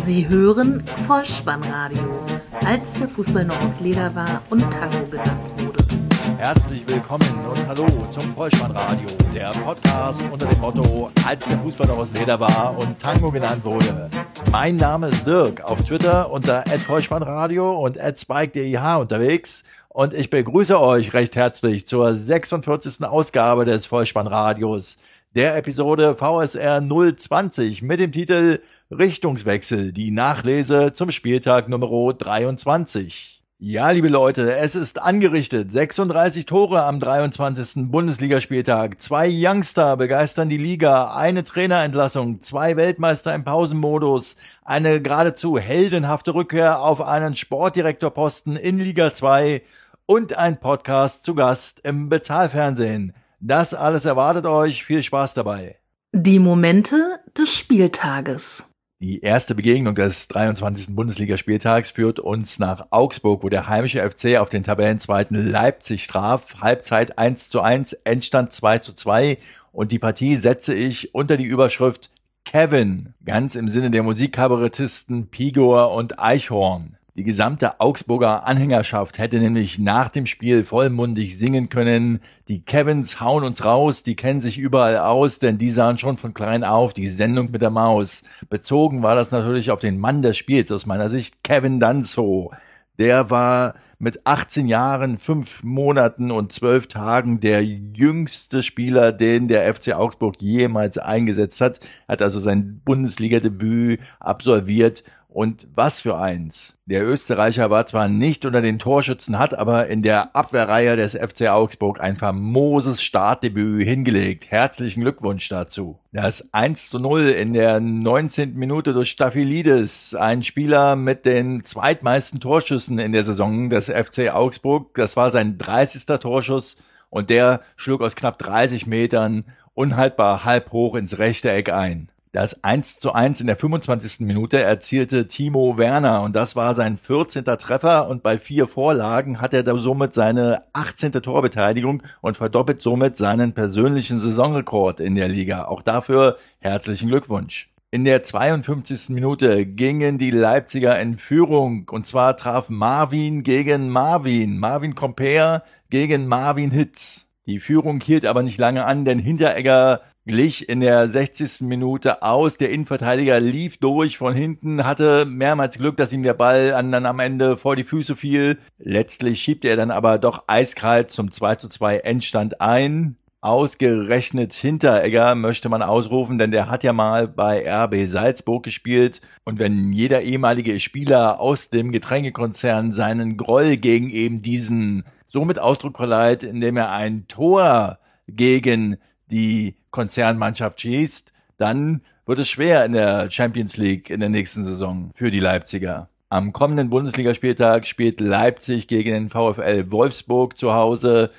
Sie hören Vollspannradio, als der Fußball noch aus Leder war und Tango genannt wurde. Herzlich willkommen und hallo zum Vollspannradio, der Podcast unter dem Motto, als der Fußball noch aus Leder war und Tango genannt wurde. Mein Name ist Dirk, auf Twitter unter @vollspannradio und @spike.deh unterwegs und ich begrüße euch recht herzlich zur 46. Ausgabe des Vollspannradios, der Episode VSR 020 mit dem Titel Richtungswechsel, die Nachlese zum Spieltag Nummer 23. Ja, liebe Leute, es ist angerichtet. 36 Tore am 23. Bundesligaspieltag. Zwei Youngster begeistern die Liga. Eine Trainerentlassung. Zwei Weltmeister im Pausenmodus. Eine geradezu heldenhafte Rückkehr auf einen Sportdirektorposten in Liga 2. Und ein Podcast zu Gast im Bezahlfernsehen. Das alles erwartet euch. Viel Spaß dabei. Die Momente des Spieltages. Die erste Begegnung des 23. Bundesligaspieltags führt uns nach Augsburg, wo der heimische FC auf den Tabellenzweiten Leipzig traf. Halbzeit 1 zu 1, Endstand 2 zu 2 und die Partie setze ich unter die Überschrift Kevin, ganz im Sinne der Musikkabarettisten Pigor und Eichhorn. Die gesamte Augsburger Anhängerschaft hätte nämlich nach dem Spiel vollmundig singen können. Die Kevins hauen uns raus, die kennen sich überall aus, denn die sahen schon von klein auf die Sendung mit der Maus. Bezogen war das natürlich auf den Mann des Spiels aus meiner Sicht, Kevin Danzo. Der war mit 18 Jahren, 5 Monaten und 12 Tagen der jüngste Spieler, den der FC Augsburg jemals eingesetzt hat. Hat also sein Bundesliga-Debüt absolviert und was für eins. Der Österreicher war zwar nicht unter den Torschützen, hat aber in der Abwehrreihe des FC Augsburg ein famoses Startdebüt hingelegt. Herzlichen Glückwunsch dazu. Das 1 zu 0 in der 19. Minute durch Staphylidis, ein Spieler mit den zweitmeisten Torschüssen in der Saison des FC Augsburg. Das war sein 30. Torschuss und der schlug aus knapp 30 Metern unhaltbar halb hoch ins rechte Eck ein. Das 1 zu 1 in der 25. Minute erzielte Timo Werner und das war sein 14. Treffer und bei vier Vorlagen hat er da somit seine 18. Torbeteiligung und verdoppelt somit seinen persönlichen Saisonrekord in der Liga. Auch dafür herzlichen Glückwunsch. In der 52. Minute gingen die Leipziger in Führung und zwar traf Marvin gegen Marvin, Marvin Comper gegen Marvin Hitz. Die Führung hielt aber nicht lange an, denn Hinteregger glich in der 60. Minute aus. Der Innenverteidiger lief durch von hinten, hatte mehrmals Glück, dass ihm der Ball dann am Ende vor die Füße fiel. Letztlich schiebt er dann aber doch eiskalt zum 2 zu 2 Endstand ein. Ausgerechnet Hinteregger möchte man ausrufen, denn der hat ja mal bei RB Salzburg gespielt. Und wenn jeder ehemalige Spieler aus dem Getränkekonzern seinen Groll gegen eben diesen somit Ausdruck verleiht, indem er ein Tor gegen die Konzernmannschaft schießt, dann wird es schwer in der Champions League in der nächsten Saison für die Leipziger. Am kommenden Bundesligaspieltag spielt Leipzig gegen den VfL Wolfsburg zu Hause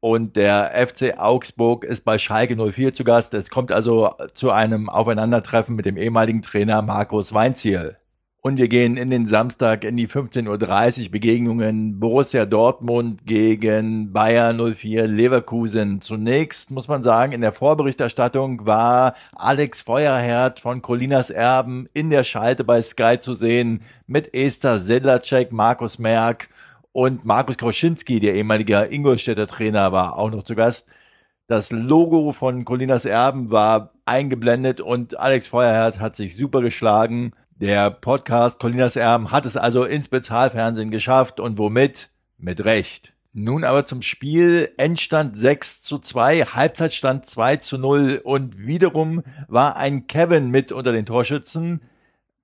und der FC Augsburg ist bei Schalke 04 zu Gast. Es kommt also zu einem Aufeinandertreffen mit dem ehemaligen Trainer Markus Weinziel. Und wir gehen in den Samstag in die 15.30 Uhr Begegnungen Borussia Dortmund gegen Bayer 04 Leverkusen. Zunächst muss man sagen, in der Vorberichterstattung war Alex Feuerherd von Colinas Erben in der Schalte bei Sky zu sehen mit Esther Sedlacek, Markus Merck und Markus Kroschinski, der ehemalige Ingolstädter Trainer, war auch noch zu Gast. Das Logo von Colinas Erben war eingeblendet und Alex Feuerherd hat sich super geschlagen. Der Podcast Colinas Erben hat es also ins Bezahlfernsehen geschafft und womit? Mit Recht. Nun aber zum Spiel. Endstand 6 zu 2, Halbzeitstand 2 zu 0 und wiederum war ein Kevin mit unter den Torschützen.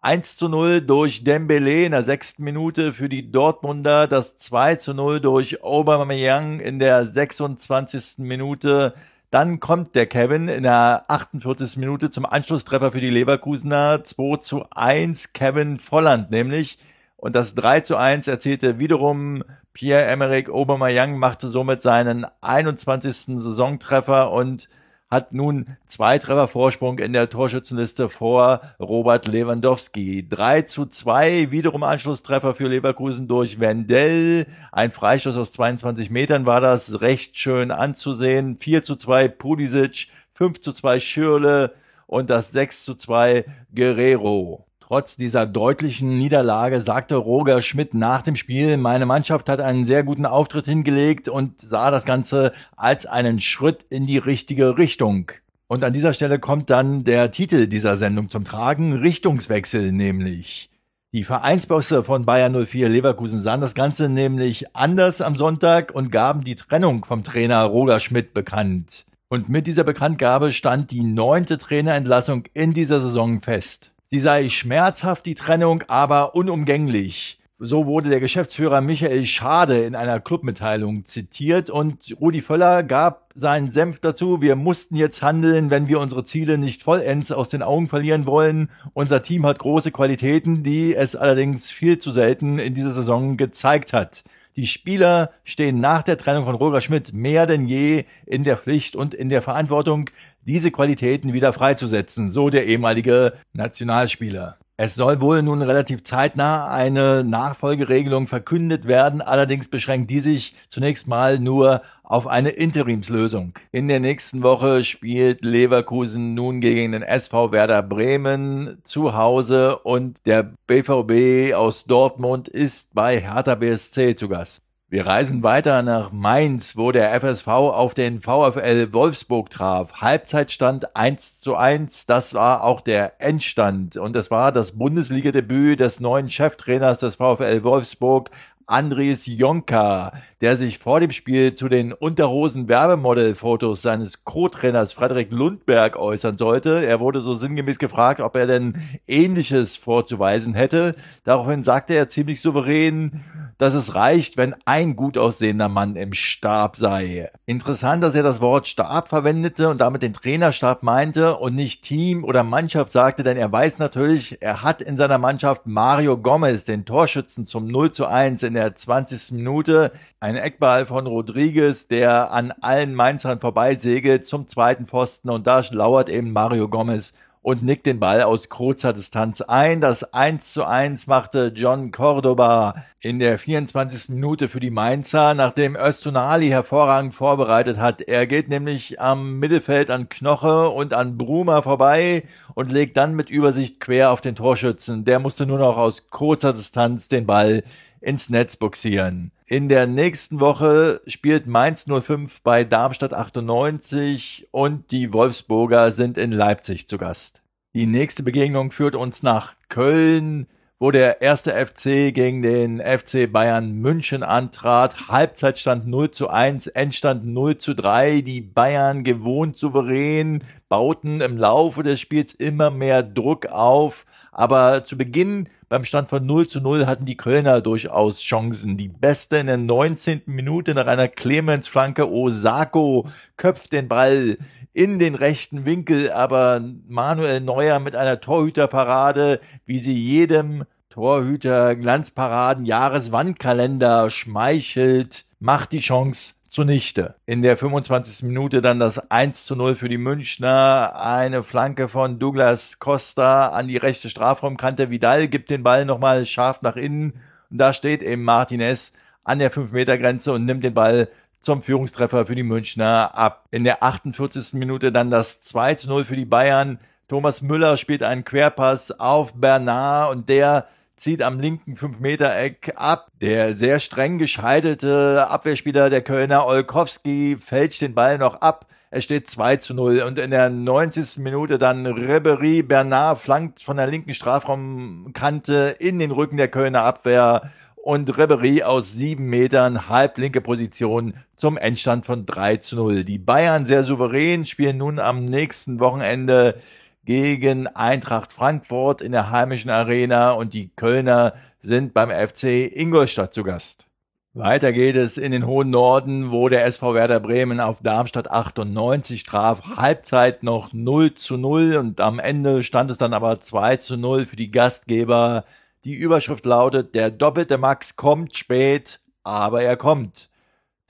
1 zu 0 durch Dembele in der sechsten Minute für die Dortmunder, das 2 zu 0 durch Aubameyang in der 26. Minute, dann kommt der Kevin in der 48. Minute zum Anschlusstreffer für die Leverkusener. 2 zu 1 Kevin Volland nämlich. Und das 3 zu 1 erzielte wiederum Pierre-Emerick Aubameyang, machte somit seinen 21. Saisontreffer und hat nun zwei Treffer Vorsprung in der Torschützenliste vor Robert Lewandowski. 3 zu 2, wiederum Anschlusstreffer für Leverkusen durch Wendell. Ein Freistoß aus 22 Metern war das recht schön anzusehen. 4 zu 2 Pulisic, 5 zu 2 Schürle und das 6 zu 2 Guerrero. Trotz dieser deutlichen Niederlage sagte Roger Schmidt nach dem Spiel, meine Mannschaft hat einen sehr guten Auftritt hingelegt und sah das Ganze als einen Schritt in die richtige Richtung. Und an dieser Stelle kommt dann der Titel dieser Sendung zum Tragen, Richtungswechsel nämlich. Die Vereinsbosse von Bayern 04 Leverkusen sahen das Ganze nämlich anders am Sonntag und gaben die Trennung vom Trainer Roger Schmidt bekannt. Und mit dieser Bekanntgabe stand die neunte Trainerentlassung in dieser Saison fest. Sie sei schmerzhaft, die Trennung, aber unumgänglich. So wurde der Geschäftsführer Michael Schade in einer Clubmitteilung zitiert und Rudi Völler gab seinen Senf dazu. Wir mussten jetzt handeln, wenn wir unsere Ziele nicht vollends aus den Augen verlieren wollen. Unser Team hat große Qualitäten, die es allerdings viel zu selten in dieser Saison gezeigt hat. Die Spieler stehen nach der Trennung von Roger Schmidt mehr denn je in der Pflicht und in der Verantwortung, diese Qualitäten wieder freizusetzen, so der ehemalige Nationalspieler. Es soll wohl nun relativ zeitnah eine Nachfolgeregelung verkündet werden, allerdings beschränkt die sich zunächst mal nur auf eine Interimslösung. In der nächsten Woche spielt Leverkusen nun gegen den SV Werder Bremen zu Hause und der BVB aus Dortmund ist bei Hertha BSC zu Gast. Wir reisen weiter nach Mainz, wo der FSV auf den VfL Wolfsburg traf. Halbzeitstand 1 zu 1. Das war auch der Endstand. Und es war das Bundesliga-Debüt des neuen Cheftrainers des VfL Wolfsburg, Andres Jonka, der sich vor dem Spiel zu den Unterhosen-Werbemodel-Fotos seines Co-Trainers Frederik Lundberg äußern sollte. Er wurde so sinngemäß gefragt, ob er denn Ähnliches vorzuweisen hätte. Daraufhin sagte er ziemlich souverän, dass es reicht, wenn ein gut aussehender Mann im Stab sei. Interessant, dass er das Wort Stab verwendete und damit den Trainerstab meinte und nicht Team oder Mannschaft sagte, denn er weiß natürlich, er hat in seiner Mannschaft Mario Gomez, den Torschützen zum 0 zu 1 in der 20. Minute, ein Eckball von Rodriguez, der an allen Mainzern vorbeisegelt zum zweiten Pfosten und da lauert eben Mario Gomez und nickt den Ball aus kurzer Distanz ein. Das 1 zu 1 machte John Cordoba in der 24. Minute für die Mainzer, nachdem Östonali hervorragend vorbereitet hat. Er geht nämlich am Mittelfeld an Knoche und an Bruma vorbei und legt dann mit Übersicht quer auf den Torschützen. Der musste nur noch aus kurzer Distanz den Ball ins Netz boxieren. In der nächsten Woche spielt Mainz 05 bei Darmstadt 98 und die Wolfsburger sind in Leipzig zu Gast. Die nächste Begegnung führt uns nach Köln, wo der erste FC gegen den FC Bayern München antrat. Halbzeitstand 0 zu 1, Endstand 0 zu 3. Die Bayern gewohnt souverän, bauten im Laufe des Spiels immer mehr Druck auf. Aber zu Beginn beim Stand von 0 zu 0 hatten die Kölner durchaus Chancen. Die beste in der 19. Minute nach einer Clemens-Flanke. Osako köpft den Ball in den rechten Winkel, aber Manuel Neuer mit einer Torhüterparade, wie sie jedem Torhüter Glanzparaden Jahreswandkalender schmeichelt, macht die Chance zunichte. In der 25. Minute dann das 1 zu 0 für die Münchner. Eine Flanke von Douglas Costa an die rechte Strafraumkante. Vidal gibt den Ball nochmal scharf nach innen. Und da steht eben Martinez an der 5-Meter-Grenze und nimmt den Ball zum Führungstreffer für die Münchner ab. In der 48. Minute dann das 2 zu 0 für die Bayern. Thomas Müller spielt einen Querpass auf Bernard und der zieht am linken 5-Meter-Eck ab. Der sehr streng gescheitelte Abwehrspieler der Kölner Olkowski fälscht den Ball noch ab. Es steht 2 zu 0 und in der 90. Minute dann Ribery Bernard flankt von der linken Strafraumkante in den Rücken der Kölner Abwehr und Ribery aus sieben Metern halblinke Position zum Endstand von 3 zu 0. Die Bayern sehr souverän spielen nun am nächsten Wochenende gegen Eintracht Frankfurt in der heimischen Arena und die Kölner sind beim FC Ingolstadt zu Gast. Weiter geht es in den hohen Norden, wo der SV Werder Bremen auf Darmstadt 98 traf. Halbzeit noch 0 zu 0 und am Ende stand es dann aber 2 zu 0 für die Gastgeber. Die Überschrift lautet, der doppelte Max kommt spät, aber er kommt.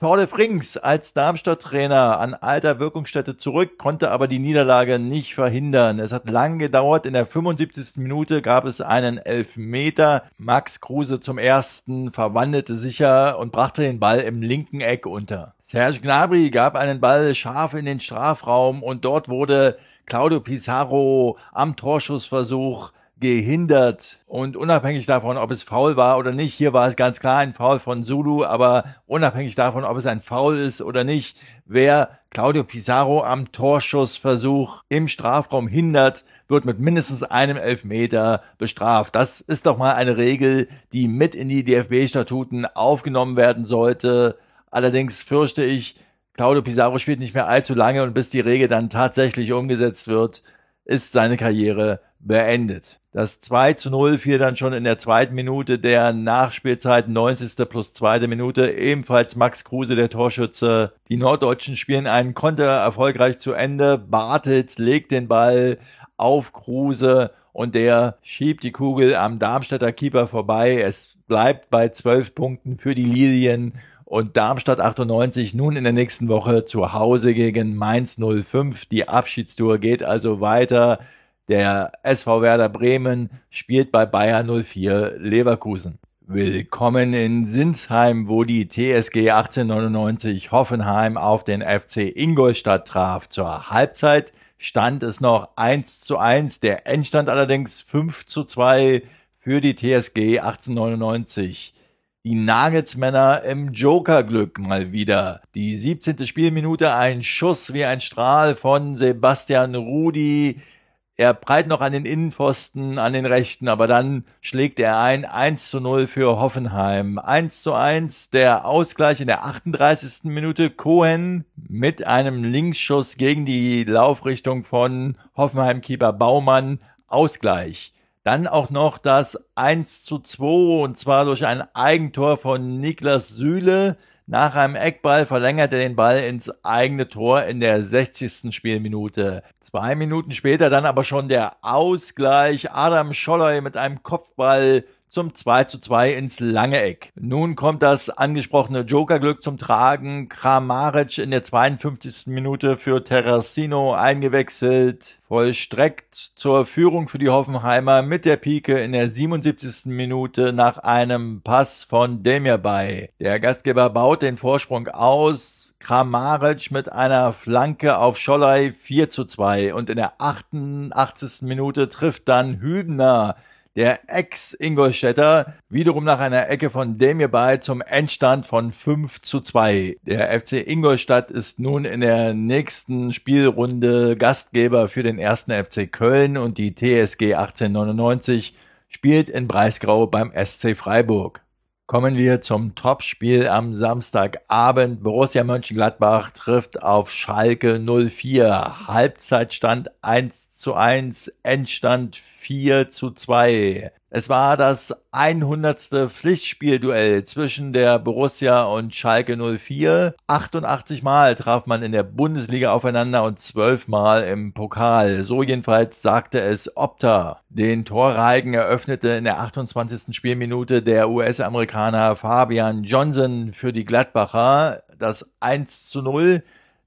Paul Frings als Darmstadt-Trainer an alter Wirkungsstätte zurück, konnte aber die Niederlage nicht verhindern. Es hat lang gedauert. In der 75. Minute gab es einen Elfmeter. Max Kruse zum ersten verwandelte sicher und brachte den Ball im linken Eck unter. Serge Gnabry gab einen Ball scharf in den Strafraum und dort wurde Claudio Pizarro am Torschussversuch gehindert. Und unabhängig davon, ob es faul war oder nicht, hier war es ganz klar ein Foul von Zulu, aber unabhängig davon, ob es ein Foul ist oder nicht, wer Claudio Pizarro am Torschussversuch im Strafraum hindert, wird mit mindestens einem Elfmeter bestraft. Das ist doch mal eine Regel, die mit in die DFB-Statuten aufgenommen werden sollte. Allerdings fürchte ich, Claudio Pizarro spielt nicht mehr allzu lange und bis die Regel dann tatsächlich umgesetzt wird, ist seine Karriere beendet. Das 2 zu 0 fiel dann schon in der zweiten Minute der Nachspielzeit, 90. plus zweite Minute, ebenfalls Max Kruse, der Torschütze. Die Norddeutschen spielen einen Konter erfolgreich zu Ende. Bartels legt den Ball auf Kruse und der schiebt die Kugel am Darmstädter Keeper vorbei. Es bleibt bei zwölf Punkten für die Lilien und Darmstadt 98 nun in der nächsten Woche zu Hause gegen Mainz 05. Die Abschiedstour geht also weiter. Der SV Werder Bremen spielt bei Bayern 04 Leverkusen. Willkommen in Sinsheim, wo die TSG 1899 Hoffenheim auf den FC Ingolstadt traf. Zur Halbzeit stand es noch 1 zu 1, der Endstand allerdings 5 zu 2 für die TSG 1899. Die Nuggets-Männer im Joker-Glück mal wieder. Die 17. Spielminute ein Schuss wie ein Strahl von Sebastian Rudi er breit noch an den Innenpfosten, an den rechten, aber dann schlägt er ein 1 zu 0 für Hoffenheim. 1 zu 1 der Ausgleich in der 38. Minute. Cohen mit einem Linksschuss gegen die Laufrichtung von Hoffenheim-Keeper Baumann. Ausgleich. Dann auch noch das 1 zu 2 und zwar durch ein Eigentor von Niklas Süle. Nach einem Eckball verlängert er den Ball ins eigene Tor in der 60. Spielminute. Zwei Minuten später dann aber schon der Ausgleich. Adam Scholloy mit einem Kopfball zum 2 zu 2 ins lange Eck. Nun kommt das angesprochene Jokerglück zum Tragen. Kramaric in der 52. Minute für Terracino eingewechselt, vollstreckt zur Führung für die Hoffenheimer mit der Pike in der 77. Minute nach einem Pass von Demir bei. Der Gastgeber baut den Vorsprung aus. Kramaric mit einer Flanke auf Schollei 4 zu 2 und in der 88. Minute trifft dann Hübner der Ex-Ingolstädter wiederum nach einer Ecke von Demir bei zum Endstand von 5 zu 2. Der FC Ingolstadt ist nun in der nächsten Spielrunde Gastgeber für den ersten FC Köln und die TSG 1899 spielt in Breisgau beim SC Freiburg. Kommen wir zum Topspiel am Samstagabend. Borussia Mönchengladbach trifft auf Schalke 04. Halbzeitstand 1 zu 1, Endstand 4 zu 2. Es war das 100. Pflichtspielduell zwischen der Borussia und Schalke 04. 88 Mal traf man in der Bundesliga aufeinander und 12 Mal im Pokal. So jedenfalls sagte es Opta. Den Torreigen eröffnete in der 28. Spielminute der US-Amerikaner Fabian Johnson für die Gladbacher. Das 1 zu 0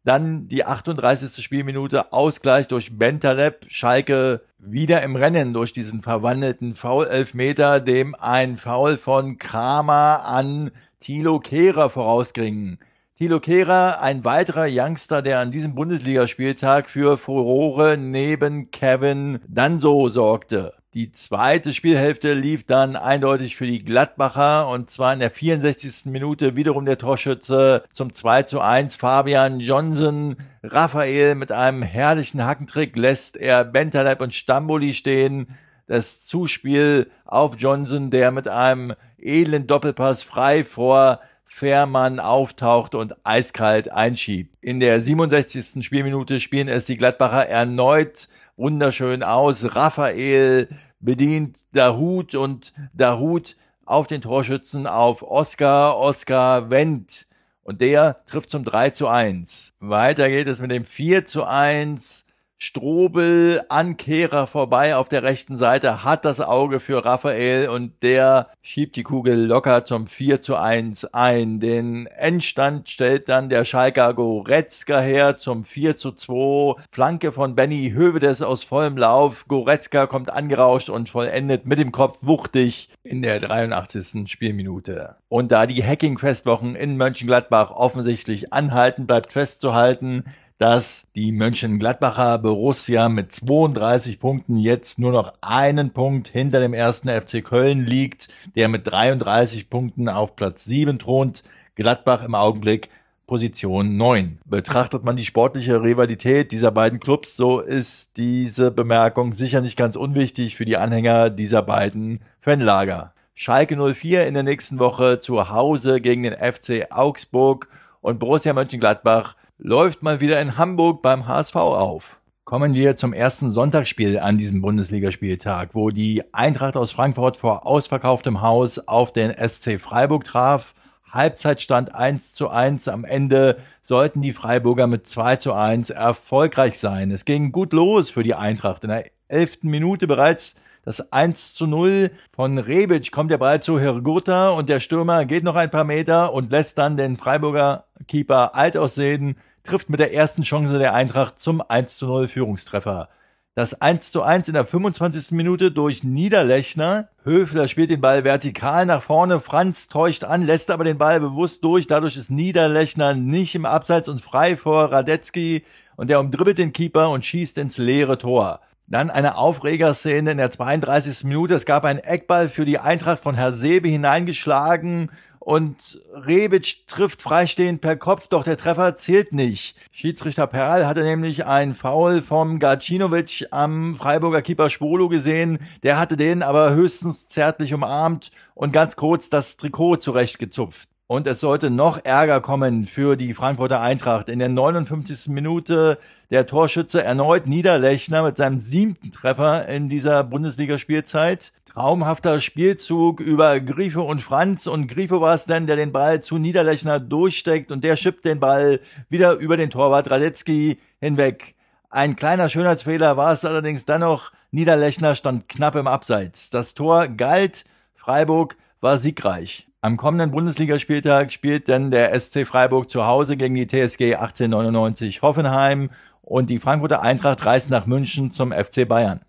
dann die 38. Spielminute Ausgleich durch Bentaleb. Schalke wieder im Rennen durch diesen verwandelten Foul-Elfmeter, dem ein Foul von Kramer an Thilo Kehrer vorausging. Thilo Kehrer, ein weiterer Youngster, der an diesem Bundesligaspieltag für Furore neben Kevin Danso sorgte. Die zweite Spielhälfte lief dann eindeutig für die Gladbacher und zwar in der 64. Minute wiederum der Torschütze zum 2 zu 1 Fabian Johnson. Raphael mit einem herrlichen Hackentrick lässt er Bentaleb und Stamboli stehen. Das Zuspiel auf Johnson, der mit einem edlen Doppelpass frei vor Fährmann auftaucht und eiskalt einschiebt. In der 67. Spielminute spielen es die Gladbacher erneut wunderschön aus. Raphael bedient Dahut und Dahut auf den Torschützen auf Oscar, Oscar Wendt. Und der trifft zum 3 zu 1. Weiter geht es mit dem 4 zu 1 Strobel an Kehrer vorbei auf der rechten Seite, hat das Auge für Raphael und der schiebt die Kugel locker zum 4 zu 1 ein. Den Endstand stellt dann der Schalker Goretzka her zum 4 zu 2. Flanke von Benny Hövedes aus vollem Lauf. Goretzka kommt angerauscht und vollendet mit dem Kopf wuchtig in der 83. Spielminute. Und da die Hacking-Festwochen in Mönchengladbach offensichtlich anhalten, bleibt festzuhalten, dass die Mönchengladbacher Borussia mit 32 Punkten jetzt nur noch einen Punkt hinter dem ersten FC Köln liegt, der mit 33 Punkten auf Platz 7 thront. Gladbach im Augenblick Position 9. Betrachtet man die sportliche Rivalität dieser beiden Clubs, so ist diese Bemerkung sicher nicht ganz unwichtig für die Anhänger dieser beiden Fanlager. Schalke 04 in der nächsten Woche zu Hause gegen den FC Augsburg und Borussia Mönchengladbach läuft mal wieder in Hamburg beim HSV auf. Kommen wir zum ersten Sonntagsspiel an diesem Bundesligaspieltag, wo die Eintracht aus Frankfurt vor ausverkauftem Haus auf den SC Freiburg traf. Halbzeitstand 1 zu 1. Am Ende sollten die Freiburger mit 2 zu 1 erfolgreich sein. Es ging gut los für die Eintracht. In der elften Minute bereits das 1 zu 0 von Rebic kommt der Ball zu Hirgota und der Stürmer geht noch ein paar Meter und lässt dann den Freiburger Keeper alt aussehen, trifft mit der ersten Chance der Eintracht zum 1 zu 0 Führungstreffer. Das 1 zu 1 in der 25. Minute durch Niederlechner. Höfler spielt den Ball vertikal nach vorne. Franz täuscht an, lässt aber den Ball bewusst durch. Dadurch ist Niederlechner nicht im Abseits und frei vor Radetzky. Und der umdribbelt den Keeper und schießt ins leere Tor. Dann eine Aufregerszene in der 32. Minute. Es gab einen Eckball für die Eintracht von Herr Sebe hineingeschlagen und Rebic trifft freistehend per Kopf, doch der Treffer zählt nicht. Schiedsrichter Perl hatte nämlich einen Foul vom Gacinovic am Freiburger Keeper Spolo gesehen. Der hatte den aber höchstens zärtlich umarmt und ganz kurz das Trikot zurechtgezupft. Und es sollte noch Ärger kommen für die Frankfurter Eintracht. In der 59. Minute der Torschütze erneut Niederlechner mit seinem siebten Treffer in dieser Bundesligaspielzeit. Traumhafter Spielzug über Grifo und Franz und Grifo war es dann, der den Ball zu Niederlechner durchsteckt und der schippt den Ball wieder über den Torwart Radetzky hinweg. Ein kleiner Schönheitsfehler war es allerdings dann noch. Niederlechner stand knapp im Abseits. Das Tor galt. Freiburg war siegreich. Am kommenden Bundesligaspieltag spielt dann der SC Freiburg zu Hause gegen die TSG 1899 Hoffenheim und die Frankfurter Eintracht reist nach München zum FC Bayern.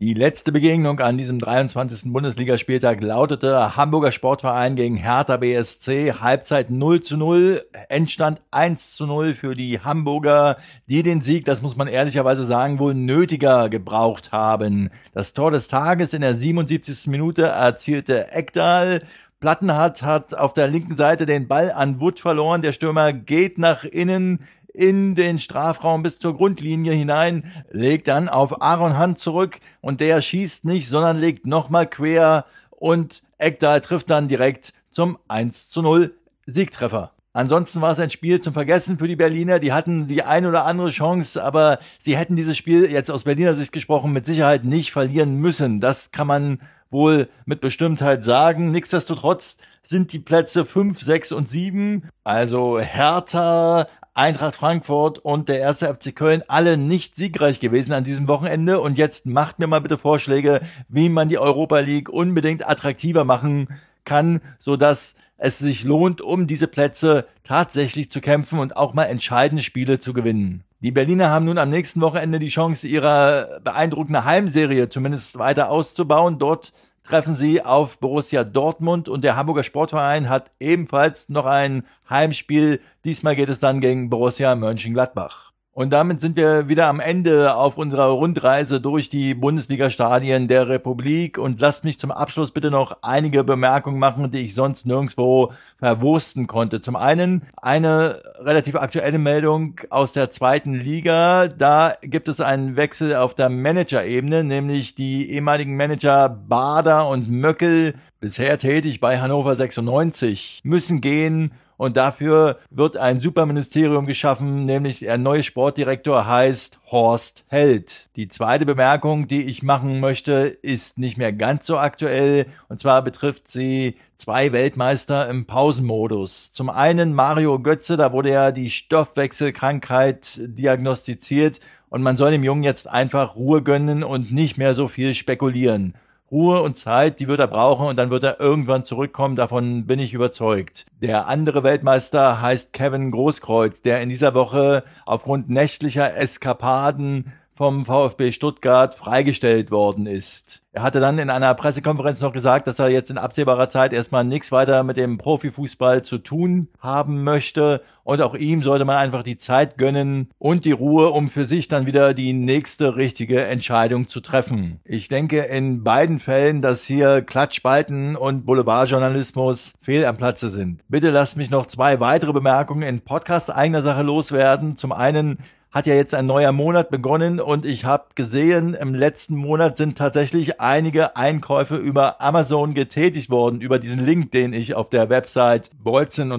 Die letzte Begegnung an diesem 23. Bundesligaspieltag lautete Hamburger Sportverein gegen Hertha BSC, Halbzeit 0 zu 0, Endstand 1 zu 0 für die Hamburger, die den Sieg, das muss man ehrlicherweise sagen, wohl nötiger gebraucht haben. Das Tor des Tages in der 77. Minute erzielte Ekdal, Plattenhardt hat auf der linken Seite den Ball an Wood verloren. Der Stürmer geht nach innen in den Strafraum bis zur Grundlinie hinein, legt dann auf Aaron Hunt zurück und der schießt nicht, sondern legt nochmal quer und Ekdal trifft dann direkt zum 1 zu 0 Siegtreffer. Ansonsten war es ein Spiel zum Vergessen für die Berliner. Die hatten die ein oder andere Chance, aber sie hätten dieses Spiel jetzt aus Berliner Sicht gesprochen mit Sicherheit nicht verlieren müssen. Das kann man wohl mit Bestimmtheit sagen. Nichtsdestotrotz sind die Plätze 5, 6 und 7, also Hertha, Eintracht Frankfurt und der erste FC Köln alle nicht siegreich gewesen an diesem Wochenende. Und jetzt macht mir mal bitte Vorschläge, wie man die Europa League unbedingt attraktiver machen kann, sodass es sich lohnt, um diese Plätze tatsächlich zu kämpfen und auch mal entscheidende Spiele zu gewinnen. Die Berliner haben nun am nächsten Wochenende die Chance, ihre beeindruckende Heimserie zumindest weiter auszubauen. Dort treffen sie auf Borussia Dortmund und der Hamburger Sportverein hat ebenfalls noch ein Heimspiel. Diesmal geht es dann gegen Borussia Mönchengladbach. Und damit sind wir wieder am Ende auf unserer Rundreise durch die Bundesliga-Stadien der Republik. Und lasst mich zum Abschluss bitte noch einige Bemerkungen machen, die ich sonst nirgendwo verwursten konnte. Zum einen eine relativ aktuelle Meldung aus der zweiten Liga. Da gibt es einen Wechsel auf der Manager-Ebene, nämlich die ehemaligen Manager Bader und Möckel, bisher tätig bei Hannover 96, müssen gehen und dafür wird ein Superministerium geschaffen, nämlich der neue Sportdirektor heißt Horst Held. Die zweite Bemerkung, die ich machen möchte, ist nicht mehr ganz so aktuell und zwar betrifft sie zwei Weltmeister im Pausenmodus. Zum einen Mario Götze, da wurde ja die Stoffwechselkrankheit diagnostiziert und man soll dem Jungen jetzt einfach Ruhe gönnen und nicht mehr so viel spekulieren. Ruhe und Zeit, die wird er brauchen und dann wird er irgendwann zurückkommen, davon bin ich überzeugt. Der andere Weltmeister heißt Kevin Großkreuz, der in dieser Woche aufgrund nächtlicher Eskapaden vom VfB Stuttgart freigestellt worden ist. Er hatte dann in einer Pressekonferenz noch gesagt, dass er jetzt in absehbarer Zeit erstmal nichts weiter mit dem Profifußball zu tun haben möchte. Und auch ihm sollte man einfach die Zeit gönnen und die Ruhe, um für sich dann wieder die nächste richtige Entscheidung zu treffen. Ich denke in beiden Fällen, dass hier Klatschspalten und Boulevardjournalismus fehl am Platze sind. Bitte lasst mich noch zwei weitere Bemerkungen in Podcast eigener Sache loswerden. Zum einen hat ja jetzt ein neuer Monat begonnen und ich habe gesehen, im letzten Monat sind tatsächlich einige Einkäufe über Amazon getätigt worden, über diesen Link, den ich auf der Website bolzen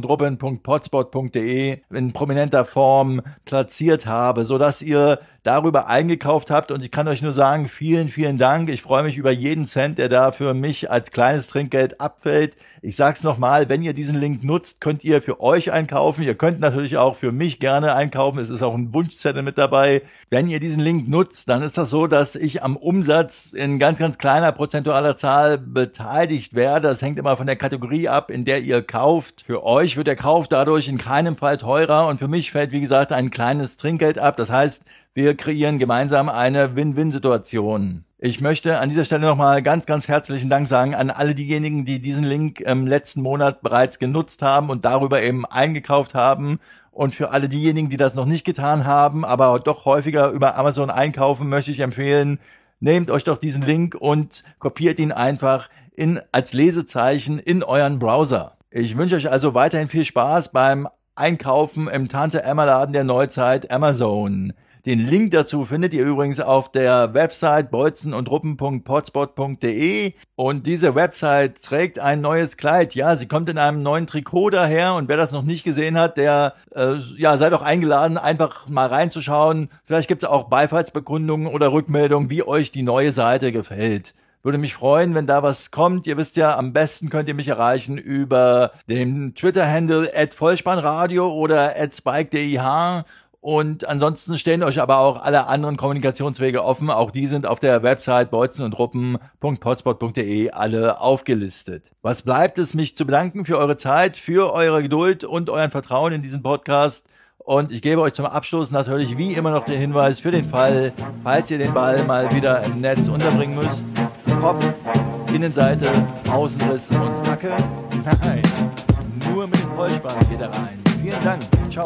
in prominenter Form platziert habe, so dass ihr darüber eingekauft habt. Und ich kann euch nur sagen, vielen, vielen Dank. Ich freue mich über jeden Cent, der da für mich als kleines Trinkgeld abfällt. Ich sag's nochmal, wenn ihr diesen Link nutzt, könnt ihr für euch einkaufen. Ihr könnt natürlich auch für mich gerne einkaufen. Es ist auch ein Wunschzettel mit dabei. Wenn ihr diesen Link nutzt, dann ist das so, dass ich am Umsatz in ganz, ganz kleiner prozentualer Zahl beteiligt werde. Das hängt immer von der Kategorie ab, in der ihr kauft. Für euch wird der Kauf dadurch in keinem Fall teurer und für mich fällt, wie gesagt, ein kleines Trinkgeld ab. Das heißt, wir kreieren gemeinsam eine Win-Win-Situation. Ich möchte an dieser Stelle nochmal ganz, ganz herzlichen Dank sagen an alle diejenigen, die diesen Link im letzten Monat bereits genutzt haben und darüber eben eingekauft haben. Und für alle diejenigen, die das noch nicht getan haben, aber doch häufiger über Amazon einkaufen, möchte ich empfehlen, nehmt euch doch diesen Link und kopiert ihn einfach in, als Lesezeichen in euren Browser. Ich wünsche euch also weiterhin viel Spaß beim Einkaufen im Tante Emma Laden der Neuzeit Amazon. Den Link dazu findet ihr übrigens auf der Website bolzen und diese Website trägt ein neues Kleid. Ja, sie kommt in einem neuen Trikot daher und wer das noch nicht gesehen hat, der äh, ja, sei doch eingeladen, einfach mal reinzuschauen. Vielleicht gibt es auch Beifallsbekundungen oder Rückmeldungen, wie euch die neue Seite gefällt. Würde mich freuen, wenn da was kommt. Ihr wisst ja, am besten könnt ihr mich erreichen über den Twitter-Handle at Vollspannradio oder at spike.dih und ansonsten stehen euch aber auch alle anderen Kommunikationswege offen. Auch die sind auf der Website bolzen und ruppen.potspot.de alle aufgelistet. Was bleibt es, mich zu bedanken für eure Zeit, für eure Geduld und euren Vertrauen in diesen Podcast. Und ich gebe euch zum Abschluss natürlich wie immer noch den Hinweis für den Fall, falls ihr den Ball mal wieder im Netz unterbringen müsst. Kopf, Innenseite, Außenriss und Hacke. Nein, nur mit dem Vollspann geht er rein. Vielen Dank. Ciao.